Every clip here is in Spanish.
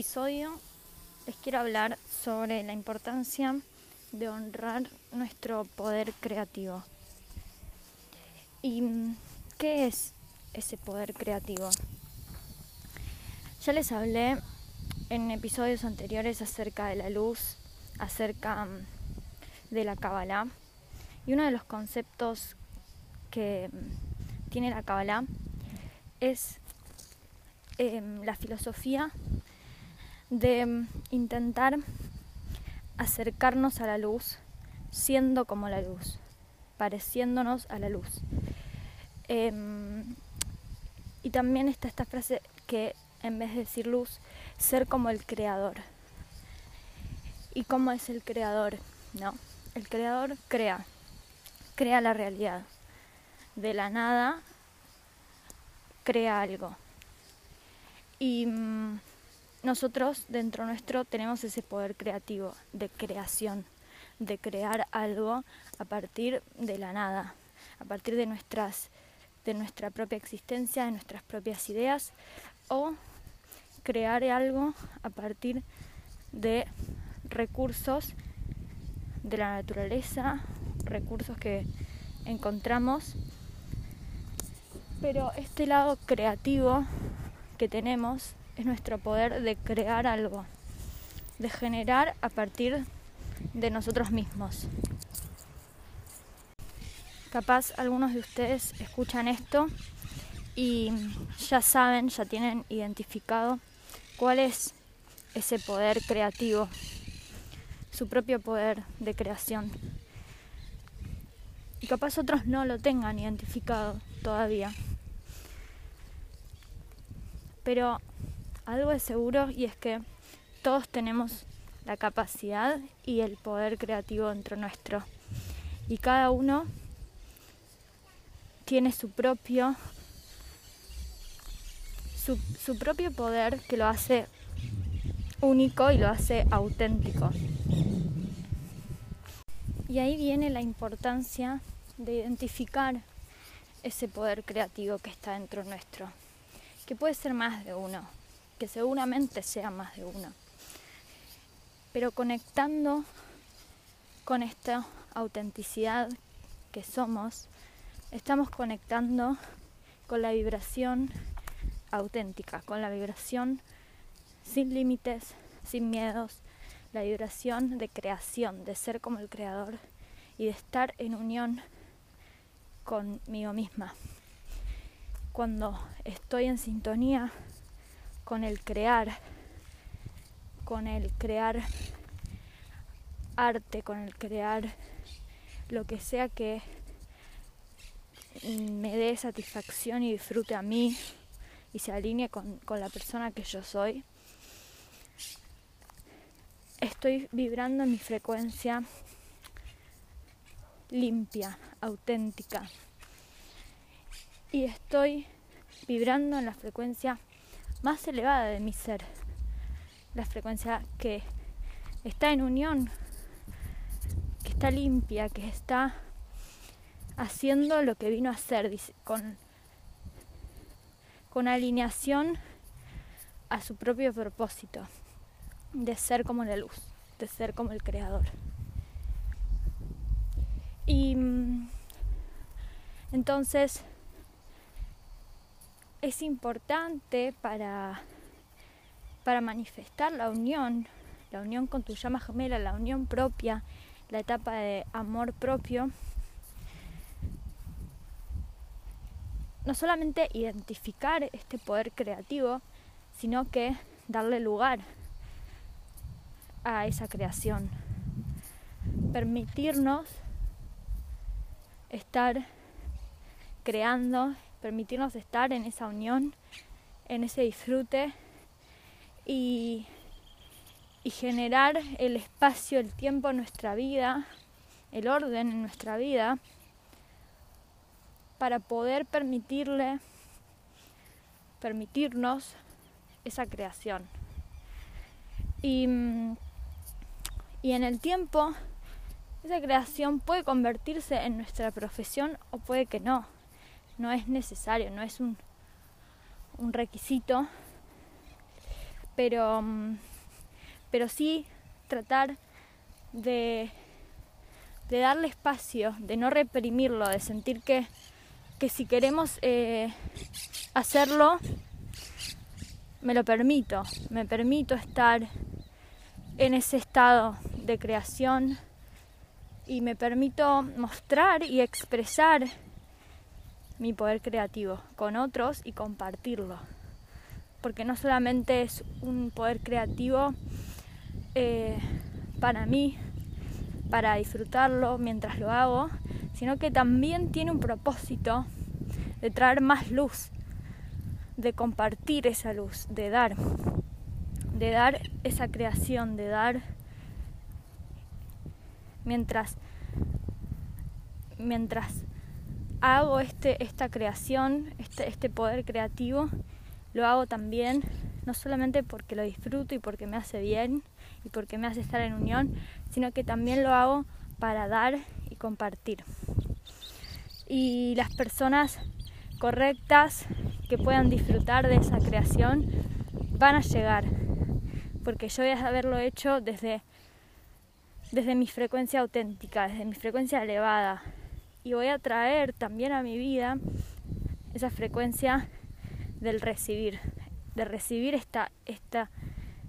episodio les quiero hablar sobre la importancia de honrar nuestro poder creativo. ¿Y qué es ese poder creativo? Ya les hablé en episodios anteriores acerca de la luz, acerca mm, de la Kabbalah. Y uno de los conceptos que mm, tiene la Kabbalah es em, la filosofía de mm, intentar acercarnos a la luz siendo como la luz, pareciéndonos a la luz. Em, y también está esta frase que en vez de decir luz, ser como el creador. ¿Y cómo es el creador? No, el creador crea, crea la realidad. De la nada crea algo. Y mm, nosotros dentro nuestro tenemos ese poder creativo de creación, de crear algo a partir de la nada, a partir de nuestras de nuestra propia existencia, de nuestras propias ideas o crear algo a partir de recursos de la naturaleza, recursos que encontramos. Pero este lado creativo que tenemos es nuestro poder de crear algo, de generar a partir de nosotros mismos. Capaz algunos de ustedes escuchan esto y ya saben, ya tienen identificado cuál es ese poder creativo, su propio poder de creación. Y capaz otros no lo tengan identificado todavía. Pero algo es seguro y es que todos tenemos la capacidad y el poder creativo dentro nuestro. Y cada uno tiene su propio su, su, propio poder que lo hace único y lo hace auténtico. Y ahí viene la importancia de identificar ese poder creativo que está dentro nuestro, que puede ser más de uno, que seguramente sea más de uno. Pero conectando con esta autenticidad que somos, estamos conectando con la vibración auténtica, con la vibración sin límites, sin miedos, la vibración de creación, de ser como el creador y de estar en unión conmigo misma. Cuando estoy en sintonía con el crear, con el crear arte, con el crear lo que sea que me dé satisfacción y disfrute a mí y se alinee con, con la persona que yo soy, estoy vibrando en mi frecuencia limpia, auténtica. Y estoy vibrando en la frecuencia más elevada de mi ser, la frecuencia que está en unión, que está limpia, que está haciendo lo que vino a hacer con, con alineación a su propio propósito de ser como la luz, de ser como el creador. Y mm, entonces es importante para, para manifestar la unión, la unión con tu llama gemela, la unión propia, la etapa de amor propio, no solamente identificar este poder creativo, sino que darle lugar a esa creación, permitirnos estar creando permitirnos estar en esa unión, en ese disfrute y, generar el espacio, el tiempo en nuestra vida, el orden en nuestra vida, para poder permitirle, permitirnos esa creación. Y, y en el tiempo, esa creación puede convertirse en nuestra profesión o puede que no no es necesario, no es un, un requisito, pero, mm, pero sí tratar de, de darle espacio, de no reprimirlo, de sentir que, que si queremos eh, hacerlo, me lo permito, me permito estar en ese estado de creación y me permito mostrar y expresar mi poder creativo con otros y compartirlo. Porque no solamente es un poder creativo eh, para mí, para disfrutarlo mientras lo hago, sino que también tiene un propósito de traer más luz, de compartir esa luz, de dar, de dar esa creación, de dar mientras mientras hago este, esta creación, este, este poder creativo, lo hago también, no solamente porque lo disfruto y porque me hace bien y porque me hace estar en unión, sino que también lo hago para dar y compartir. Y las personas correctas que puedan disfrutar de esa creación van a llegar, porque yo voy a haberlo hecho desde, desde mi frecuencia auténtica, desde mi frecuencia elevada, y voy a traer también a mi vida esa frecuencia del recibir, de recibir esta, esta,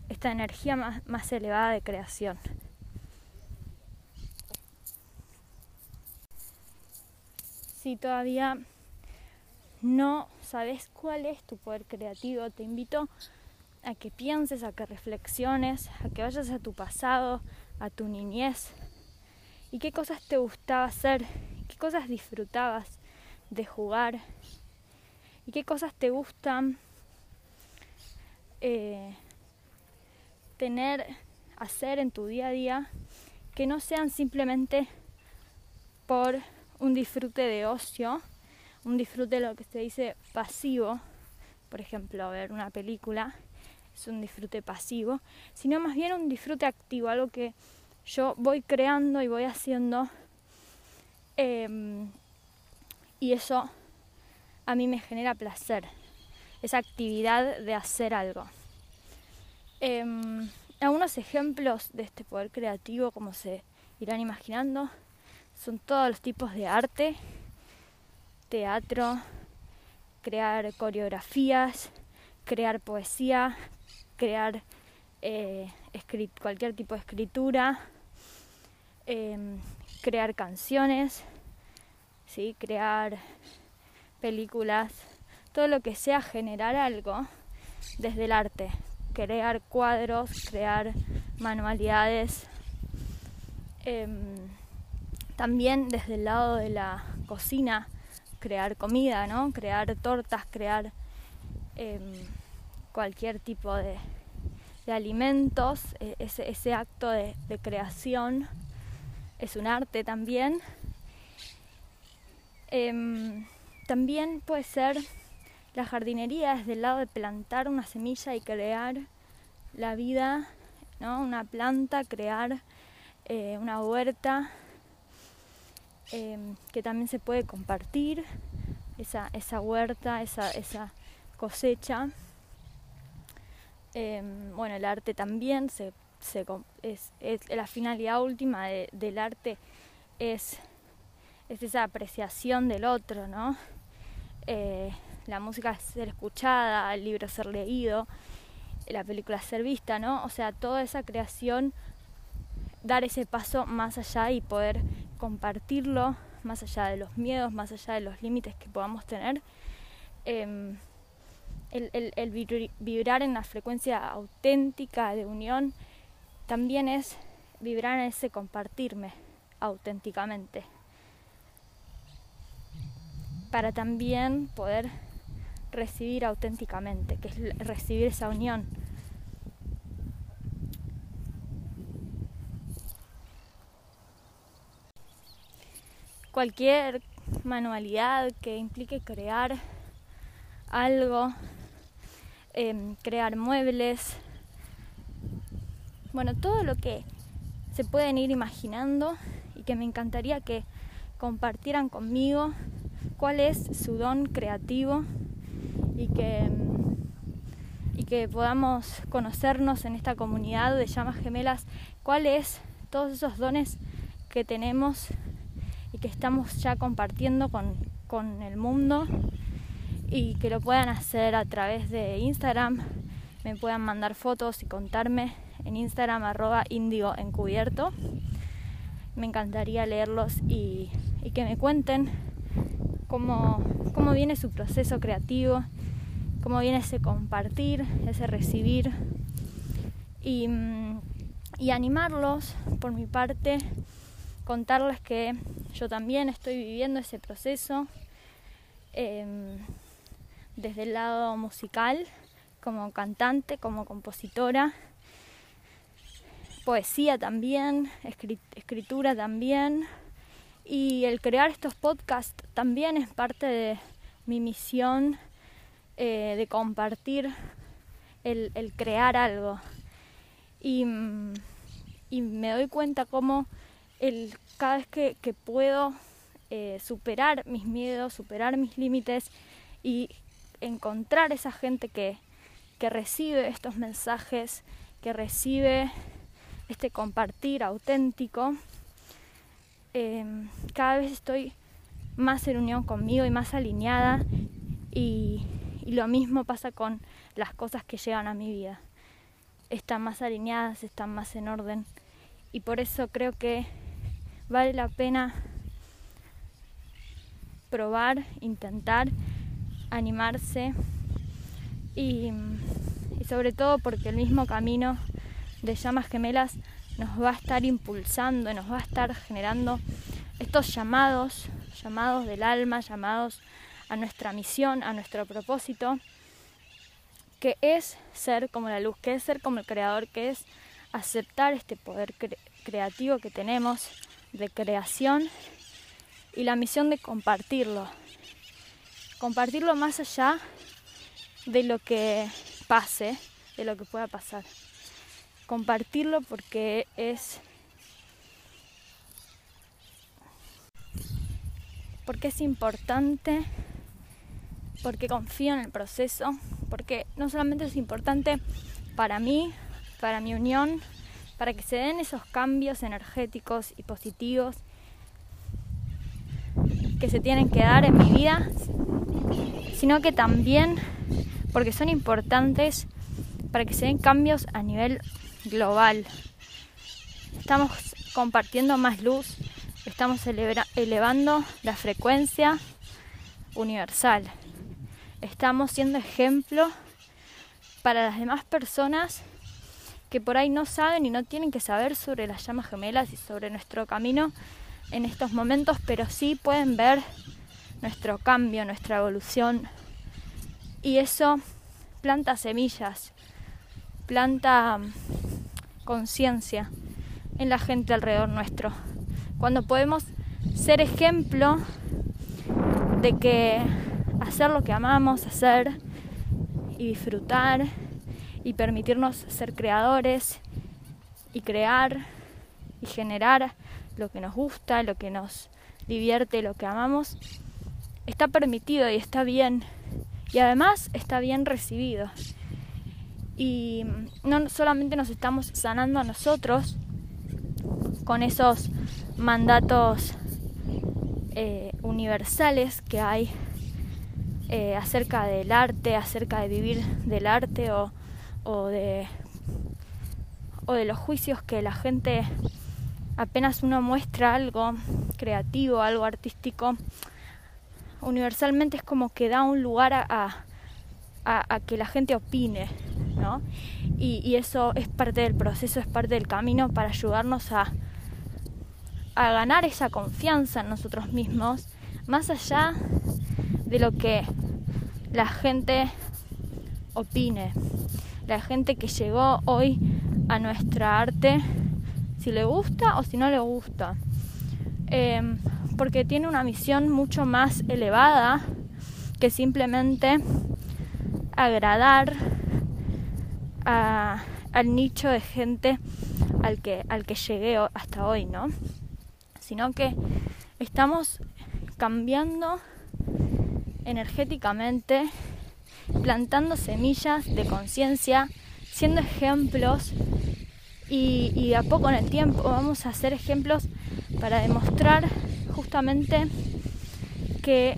esta energía más, más elevada de creación. Si todavía no sabes cuál es tu poder creativo, te invito a que pienses, a que reflexiones, a que vayas a tu pasado, a tu niñez y qué cosas te gustaba hacer, cosas disfrutabas de jugar y qué cosas te gustan eh, tener, hacer en tu día a día que no sean simplemente por un disfrute de ocio, un disfrute de lo que se dice pasivo, por ejemplo, ver una película es un disfrute pasivo, sino más bien un disfrute activo, algo que yo voy creando y voy haciendo em, y eso a mí me genera placer, esa actividad de hacer algo. Em, algunos ejemplos de este poder creativo, como se irán imaginando, son todos los tipos de arte teatro, crear coreografías, crear poesía, crear eh, cualquier tipo de escritura, em, crear canciones, ¿sí? crear películas, todo lo que sea generar algo desde el arte, crear cuadros, crear manualidades. Em, también desde el lado de la cocina, crear comida, ¿no? Crear tortas, crear em, cualquier tipo de, alimentos. E, ese, acto de, creación es un arte también. Em, también puede ser la jardinería desde el lado de plantar una semilla y crear la vida, ¿no? Una planta, crear eh, una huerta, Em, que también se puede compartir esa, esa huerta, esa, esa cosecha. Em, bueno, el arte también se, la finalidad última del arte es, es, esa apreciación del otro, ¿no? Eh, la música ser escuchada, el libro ser leído, la película ser vista, ¿no? O sea, toda esa creación, dar ese paso más allá y poder compartirlo más allá de los miedos, más allá de los límites que podamos tener. Em, el, vibrar en la frecuencia auténtica de unión también es vibrar en ese compartirme auténticamente. Para también poder recibir auténticamente, que es recibir esa unión cualquier manualidad que implique crear algo, em, crear muebles, bueno, todo lo que se pueden ir imaginando y que me encantaría que compartieran conmigo cuál es su don creativo y que, que podamos conocernos en esta comunidad de llamas gemelas, cuáles todos esos dones que tenemos y que estamos ya compartiendo con, con el mundo y que lo puedan hacer a través de Instagram, me puedan mandar fotos y contarme en Instagram arroba encubierto. Me encantaría leerlos y, que me cuenten cómo, cómo viene su proceso creativo, cómo viene ese compartir, ese recibir y, y animarlos por mi parte, contarles que yo también estoy viviendo ese proceso eh, desde el lado musical, como cantante, como compositora, poesía también, escritura también, y el crear estos podcasts también es parte de mi misión eh, de compartir el, crear algo. Y, y, me doy cuenta como el, cada vez que, que puedo eh, superar mis miedos, superar mis límites y encontrar esa gente que, que recibe estos mensajes, que recibe este compartir auténtico, eh, cada vez estoy más en unión conmigo y más alineada y, lo mismo pasa con las cosas que llegan a mi vida. Están más alineadas, están más en orden y por eso creo que vale la pena probar, intentar, animarse y sobre todo porque el mismo camino de llamas gemelas nos va a estar impulsando, nos va a estar generando estos llamados, llamados del alma, llamados a nuestra misión, a nuestro propósito, que es ser como la luz, que es ser como el creador, que es aceptar este poder cre creativo que tenemos de creación y la misión de compartirlo. Compartirlo más allá de lo que pase, de lo que pueda pasar. Compartirlo porque es porque es importante, porque confío en el proceso, porque no solamente es importante para mí, para mi unión, para que se den esos cambios energéticos y positivos que se tienen que dar en mi vida, sino que también porque son importantes para que se den cambios a nivel global. Estamos compartiendo más luz, estamos elevando la frecuencia universal. Estamos siendo ejemplo para las demás personas que por ahí no saben y no tienen que saber sobre las llamas gemelas y sobre nuestro camino en estos momentos, pero sí pueden ver nuestro cambio, nuestra evolución. Y eso planta semillas, planta mm, conciencia en la gente alrededor nuestro. Cuando podemos ser ejemplo de que hacer lo que amamos hacer y disfrutar y permitirnos ser creadores y crear y generar lo que nos gusta, lo que nos divierte, lo que amamos, está permitido y está bien. Y además está bien recibido. Y no solamente nos estamos sanando a nosotros con esos mandatos eh, universales que hay eh, acerca del arte, acerca de vivir del arte o, o, de, o de los juicios que la gente apenas uno muestra algo creativo, algo artístico, universalmente es como que da un lugar a, a, que la gente opine, Y, eso es parte del proceso, es parte del camino para ayudarnos a, a ganar esa confianza en nosotros mismos, más allá de lo que la gente opine, la gente que llegó hoy a nuestra arte, si le gusta o si no le gusta. Eh, porque tiene una misión mucho más elevada que simplemente agradar a, al nicho de gente al que, al que llegué hasta hoy, ¿no? Sino que estamos cambiando energéticamente plantando semillas de conciencia, siendo ejemplos y, a poco en el tiempo vamos a ser ejemplos para demostrar justamente que,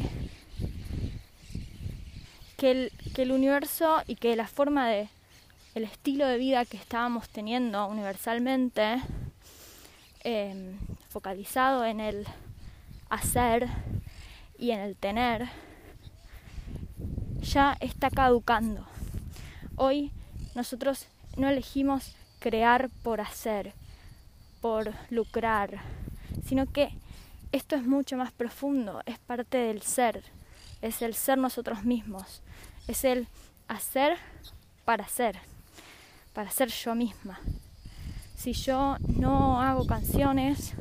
que el universo y que la forma de el estilo de vida que estábamos teniendo universalmente eh, focalizado en el hacer y en el tener ya está caducando. Hoy nosotros no elegimos crear por hacer, por lucrar, sino que esto es mucho más profundo, es parte del ser, es el ser nosotros mismos, es el hacer para ser, para ser yo misma. Si yo no hago canciones,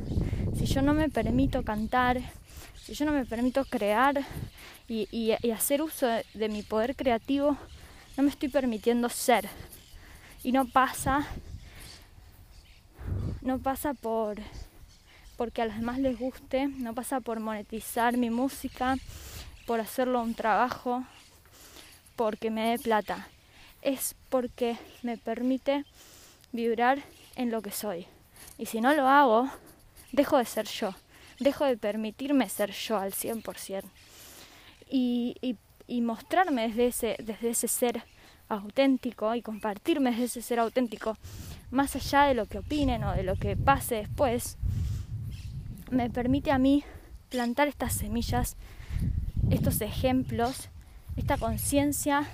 si yo no me permito cantar, si yo no me permito crear y, hacer uso de, mi poder creativo, no me estoy permitiendo ser. Y no pasa, no pasa por porque a los demás les guste, no pasa por monetizar mi música, por hacerlo un trabajo, porque me dé plata. Es porque me permite vibrar en lo que soy. Y si no lo hago, dejo de ser yo, dejo de permitirme ser yo al 100% y, y, mostrarme desde ese, desde ese ser auténtico y compartirme desde ese ser auténtico, más allá de lo que opinen o de lo que pase después, me permite a mí plantar estas semillas, estos ejemplos, esta conciencia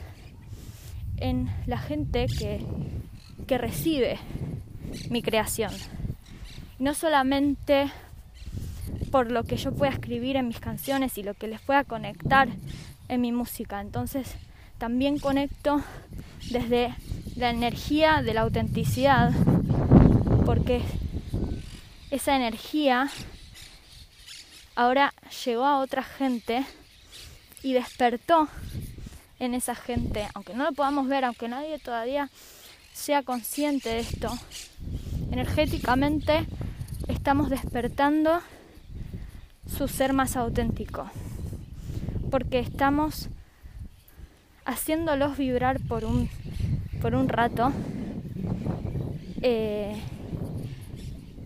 en la gente que, que recibe mi creación. No solamente por lo que yo pueda escribir en mis canciones y lo que les pueda conectar en mi música. Entonces también conecto desde la energía de la autenticidad, porque esa energía ahora llegó a otra gente y despertó en esa gente, aunque no lo podamos ver, aunque nadie todavía sea consciente de esto, energéticamente estamos despertando su ser más auténtico, porque estamos haciéndolos vibrar por un, por un rato eh,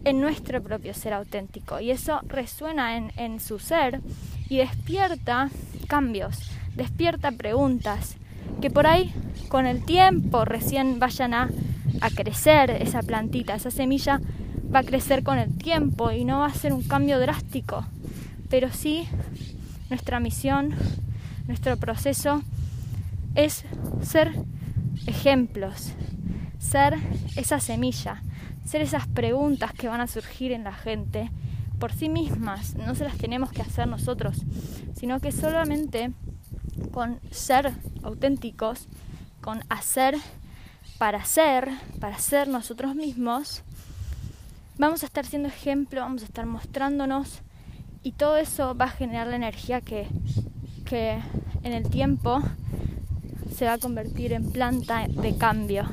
en nuestro propio ser auténtico. Y eso resuena en, en su ser y despierta cambios, despierta preguntas que por ahí con el tiempo recién vayan a, crecer esa plantita, esa semilla va a crecer con el tiempo y no va a ser un cambio drástico, pero sí nuestra misión, nuestro proceso es ser ejemplos, ser esa semilla, ser esas preguntas que van a surgir en la gente por sí mismas, no se las tenemos que hacer nosotros, sino que solamente con ser auténticos, con hacer para ser, para ser nosotros mismos, vamos a estar siendo ejemplo, vamos a estar mostrándonos y todo eso va a generar la energía que, que en el tiempo se va a convertir en planta de cambio,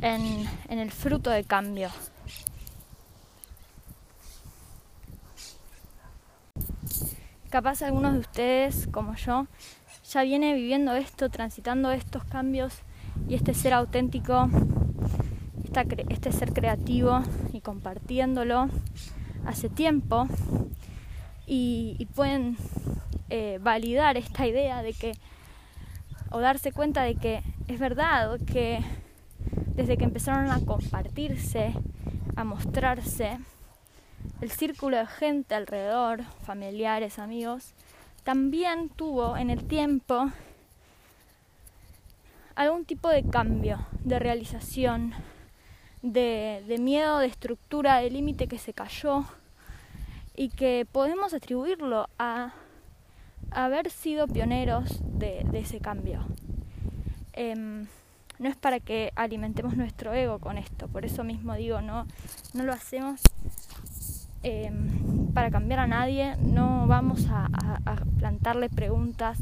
en, en el fruto de cambio. Capaz algunos de ustedes, como yo, ya viene viviendo esto, transitando estos cambios y este ser auténtico este ser creativo y compartiéndolo hace tiempo y, pueden eh, validar esta idea de que o darse cuenta de que es verdad que desde que empezaron a compartirse, a mostrarse, el círculo de gente alrededor, familiares, amigos, también tuvo en el tiempo algún tipo de cambio, de realización, de, miedo, de estructura, de límite que se cayó y que podemos atribuirlo a haber sido pioneros de, ese cambio. Em, no es para que alimentemos nuestro ego con esto, por eso mismo digo, no, no lo hacemos em, para cambiar a nadie, no vamos a plantarle preguntas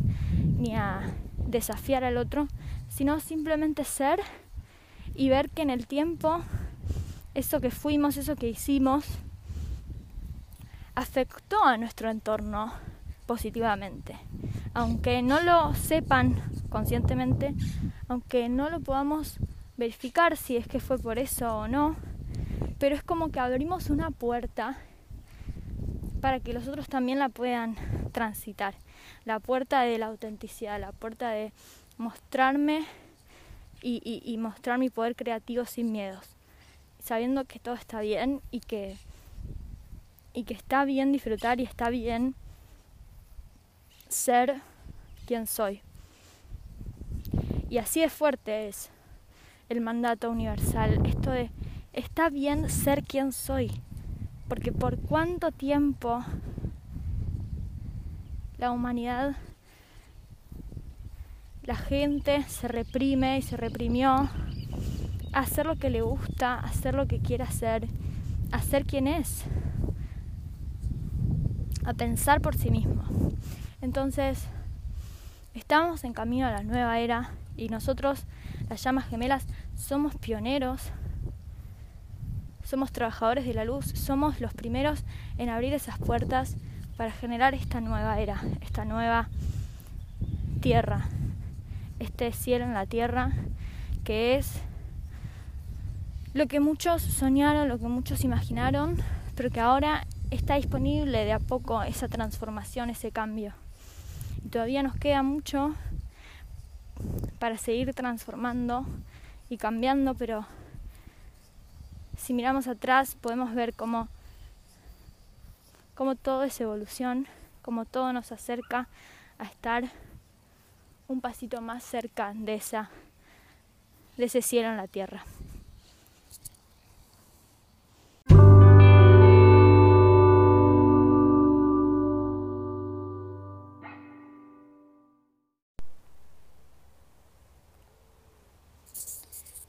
ni a desafiar al otro, sino simplemente ser y ver que en el tiempo eso que fuimos, eso que hicimos, afectó a nuestro entorno positivamente. Aunque no lo sepan conscientemente, aunque no lo podamos verificar si es que fue por eso o no, pero es como que abrimos una puerta para que los otros también la puedan transitar. La puerta de la autenticidad, la puerta de mostrarme y, mostrar mi poder creativo sin miedos, sabiendo que todo está bien y que, y que está bien disfrutar y está bien ser quien soy. Y así de fuerte es el mandato universal, esto de está bien ser quien soy, porque por cuánto tiempo la humanidad, la gente se reprime y se reprimió a hacer lo que le gusta, a hacer lo que quiere hacer, a ser quien es, a pensar por sí mismo. Entonces, estamos en camino a la nueva era y nosotros, las llamas gemelas, somos pioneros, somos trabajadores de la luz, somos los primeros en abrir esas puertas para generar esta nueva era, esta nueva tierra, este cielo en la tierra que es lo que muchos soñaron, lo que muchos imaginaron, pero que ahora está disponible de a poco esa transformación, ese cambio. Y todavía nos queda mucho para seguir transformando y cambiando, pero si miramos atrás podemos ver cómo, cómo todo es evolución, cómo todo nos acerca a estar un pasito más cerca de, esa, de ese cielo en la tierra.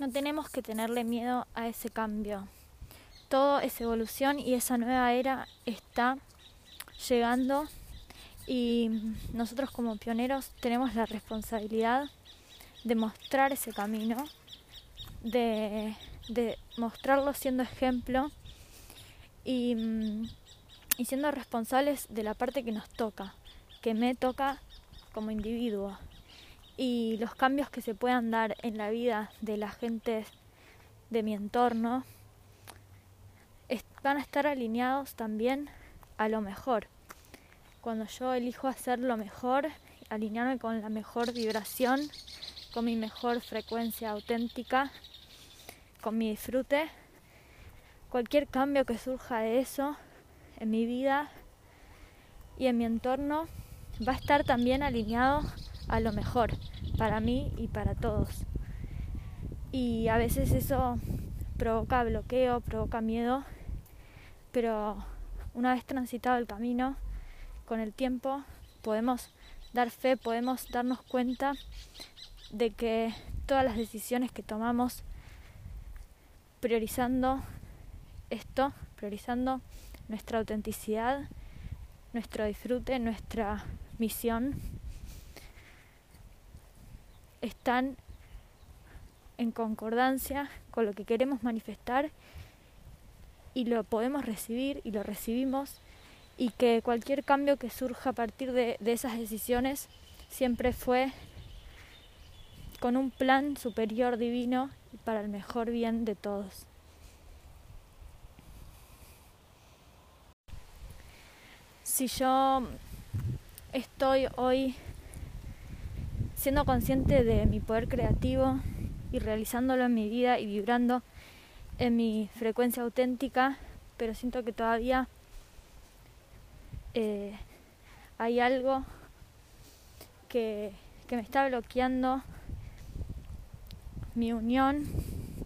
No tenemos que tenerle miedo a ese cambio. Todo es evolución y esa nueva era está llegando y nosotros como pioneros tenemos la responsabilidad de mostrar ese camino, de, mostrarlo siendo ejemplo y, y siendo responsables de la parte que nos toca, que me toca como individuo y los cambios que se puedan dar en la vida de la gente de mi entorno van a estar alineados también a lo mejor. Cuando yo elijo hacer lo mejor, alinearme con la mejor vibración, con mi mejor frecuencia auténtica, con mi disfrute, cualquier cambio que surja de eso en mi vida y en mi entorno va a estar también alineado a lo mejor para mí y para todos. Y a veces eso provoca bloqueo, provoca miedo, pero una vez transitado el camino, con el tiempo podemos dar fe, podemos darnos cuenta de que todas las decisiones que tomamos priorizando esto, priorizando nuestra autenticidad, nuestro disfrute, nuestra misión, están en concordancia con lo que queremos manifestar y lo podemos recibir y lo recibimos y que cualquier cambio que surja a partir de, esas decisiones siempre fue con un plan superior divino y para el mejor bien de todos. Si yo estoy hoy siendo consciente de mi poder creativo y realizándolo en mi vida y vibrando en mi frecuencia auténtica, pero siento que todavía eh, hay algo que, que me está bloqueando mi unión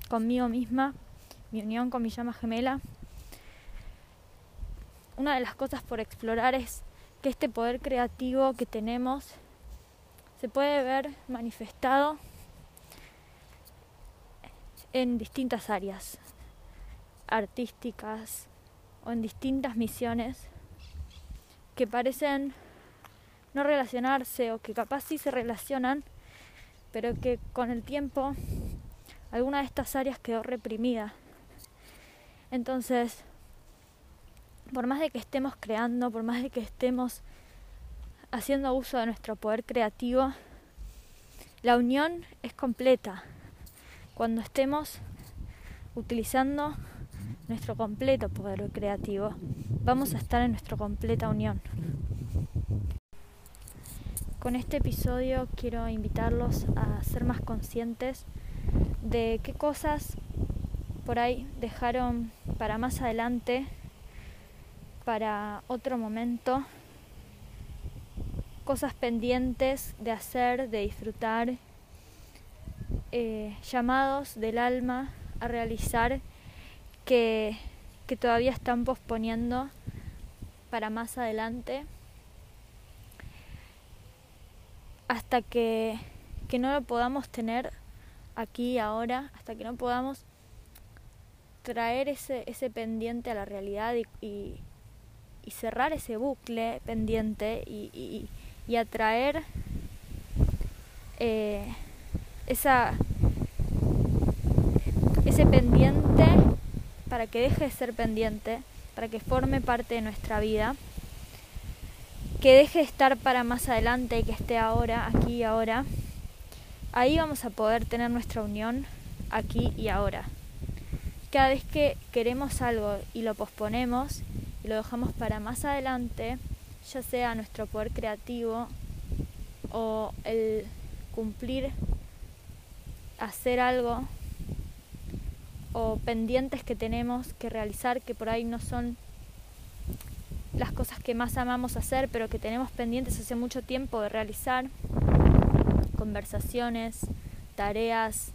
conmigo misma, mi unión con mi llama gemela. Una de las cosas por explorar es que este poder creativo que tenemos se puede ver manifestado en distintas áreas artísticas o en distintas misiones que parecen no relacionarse o que capaz sí se relacionan, pero que con el tiempo alguna de estas áreas quedó reprimida. Entonces, por más de que estemos creando, por más de que estemos haciendo uso de nuestro poder creativo, la unión es completa. Cuando estemos utilizando nuestro completo poder creativo, vamos a estar en nuestra completa unión. Con este episodio quiero invitarlos a ser más conscientes de qué cosas por ahí dejaron para más adelante, para otro momento, cosas pendientes de hacer, de disfrutar, eh, llamados del alma a realizar que, que todavía están posponiendo para más adelante. Hasta que, que no lo podamos tener aquí ahora, hasta que no podamos traer ese, ese pendiente a la realidad y, y, cerrar ese bucle pendiente y atraer eh, esa, ese pendiente para que deje de ser pendiente, para que forme parte de nuestra vida que deje de estar para más adelante y que esté ahora, aquí y ahora, ahí vamos a poder tener nuestra unión aquí y ahora. Cada vez que queremos algo y lo posponemos y lo dejamos para más adelante, ya sea nuestro poder creativo o el cumplir, hacer algo o pendientes que tenemos que realizar que por ahí no son las cosas que más amamos hacer, pero que tenemos pendientes hace mucho tiempo de realizar, conversaciones, tareas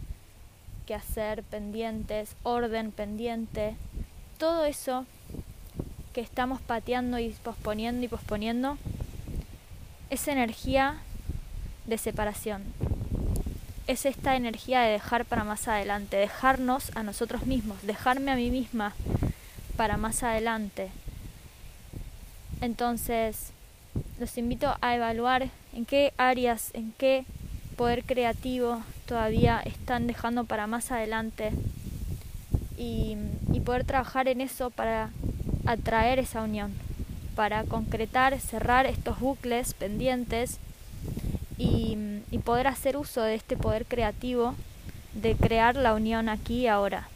que hacer pendientes, orden pendiente, todo eso que estamos pateando y posponiendo y posponiendo es energía de separación. Es esta energía de dejar para más adelante, dejarnos a nosotros mismos, dejarme a mí misma para más adelante, entonces, los invito a evaluar en qué áreas, en qué poder creativo todavía están dejando para más adelante y, poder trabajar en eso para atraer esa unión, para concretar, cerrar estos bucles pendientes y, y poder hacer uso de este poder creativo de crear la unión aquí y ahora.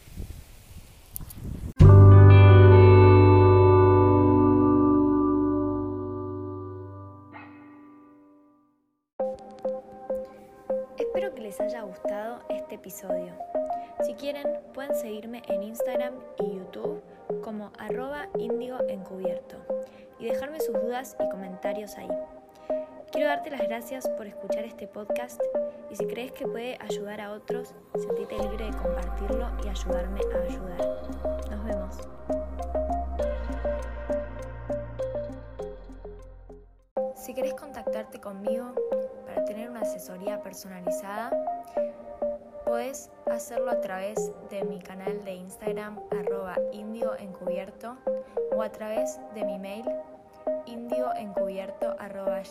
Espero que les haya gustado este episodio. Si quieren, pueden seguirme en Instagram y YouTube como arroba encubierto y dejarme sus dudas y comentarios ahí. Quiero darte las gracias por escuchar este podcast y si crees que puede ayudar a otros, sentite libre de compartirlo y ayudarme a ayudar. Nos vemos. Si querés contactarte conmigo, tener una asesoría personalizada, puedes hacerlo a través de mi canal de Instagram arroba indioencubierto o a través de mi mail indioencubierto arroba.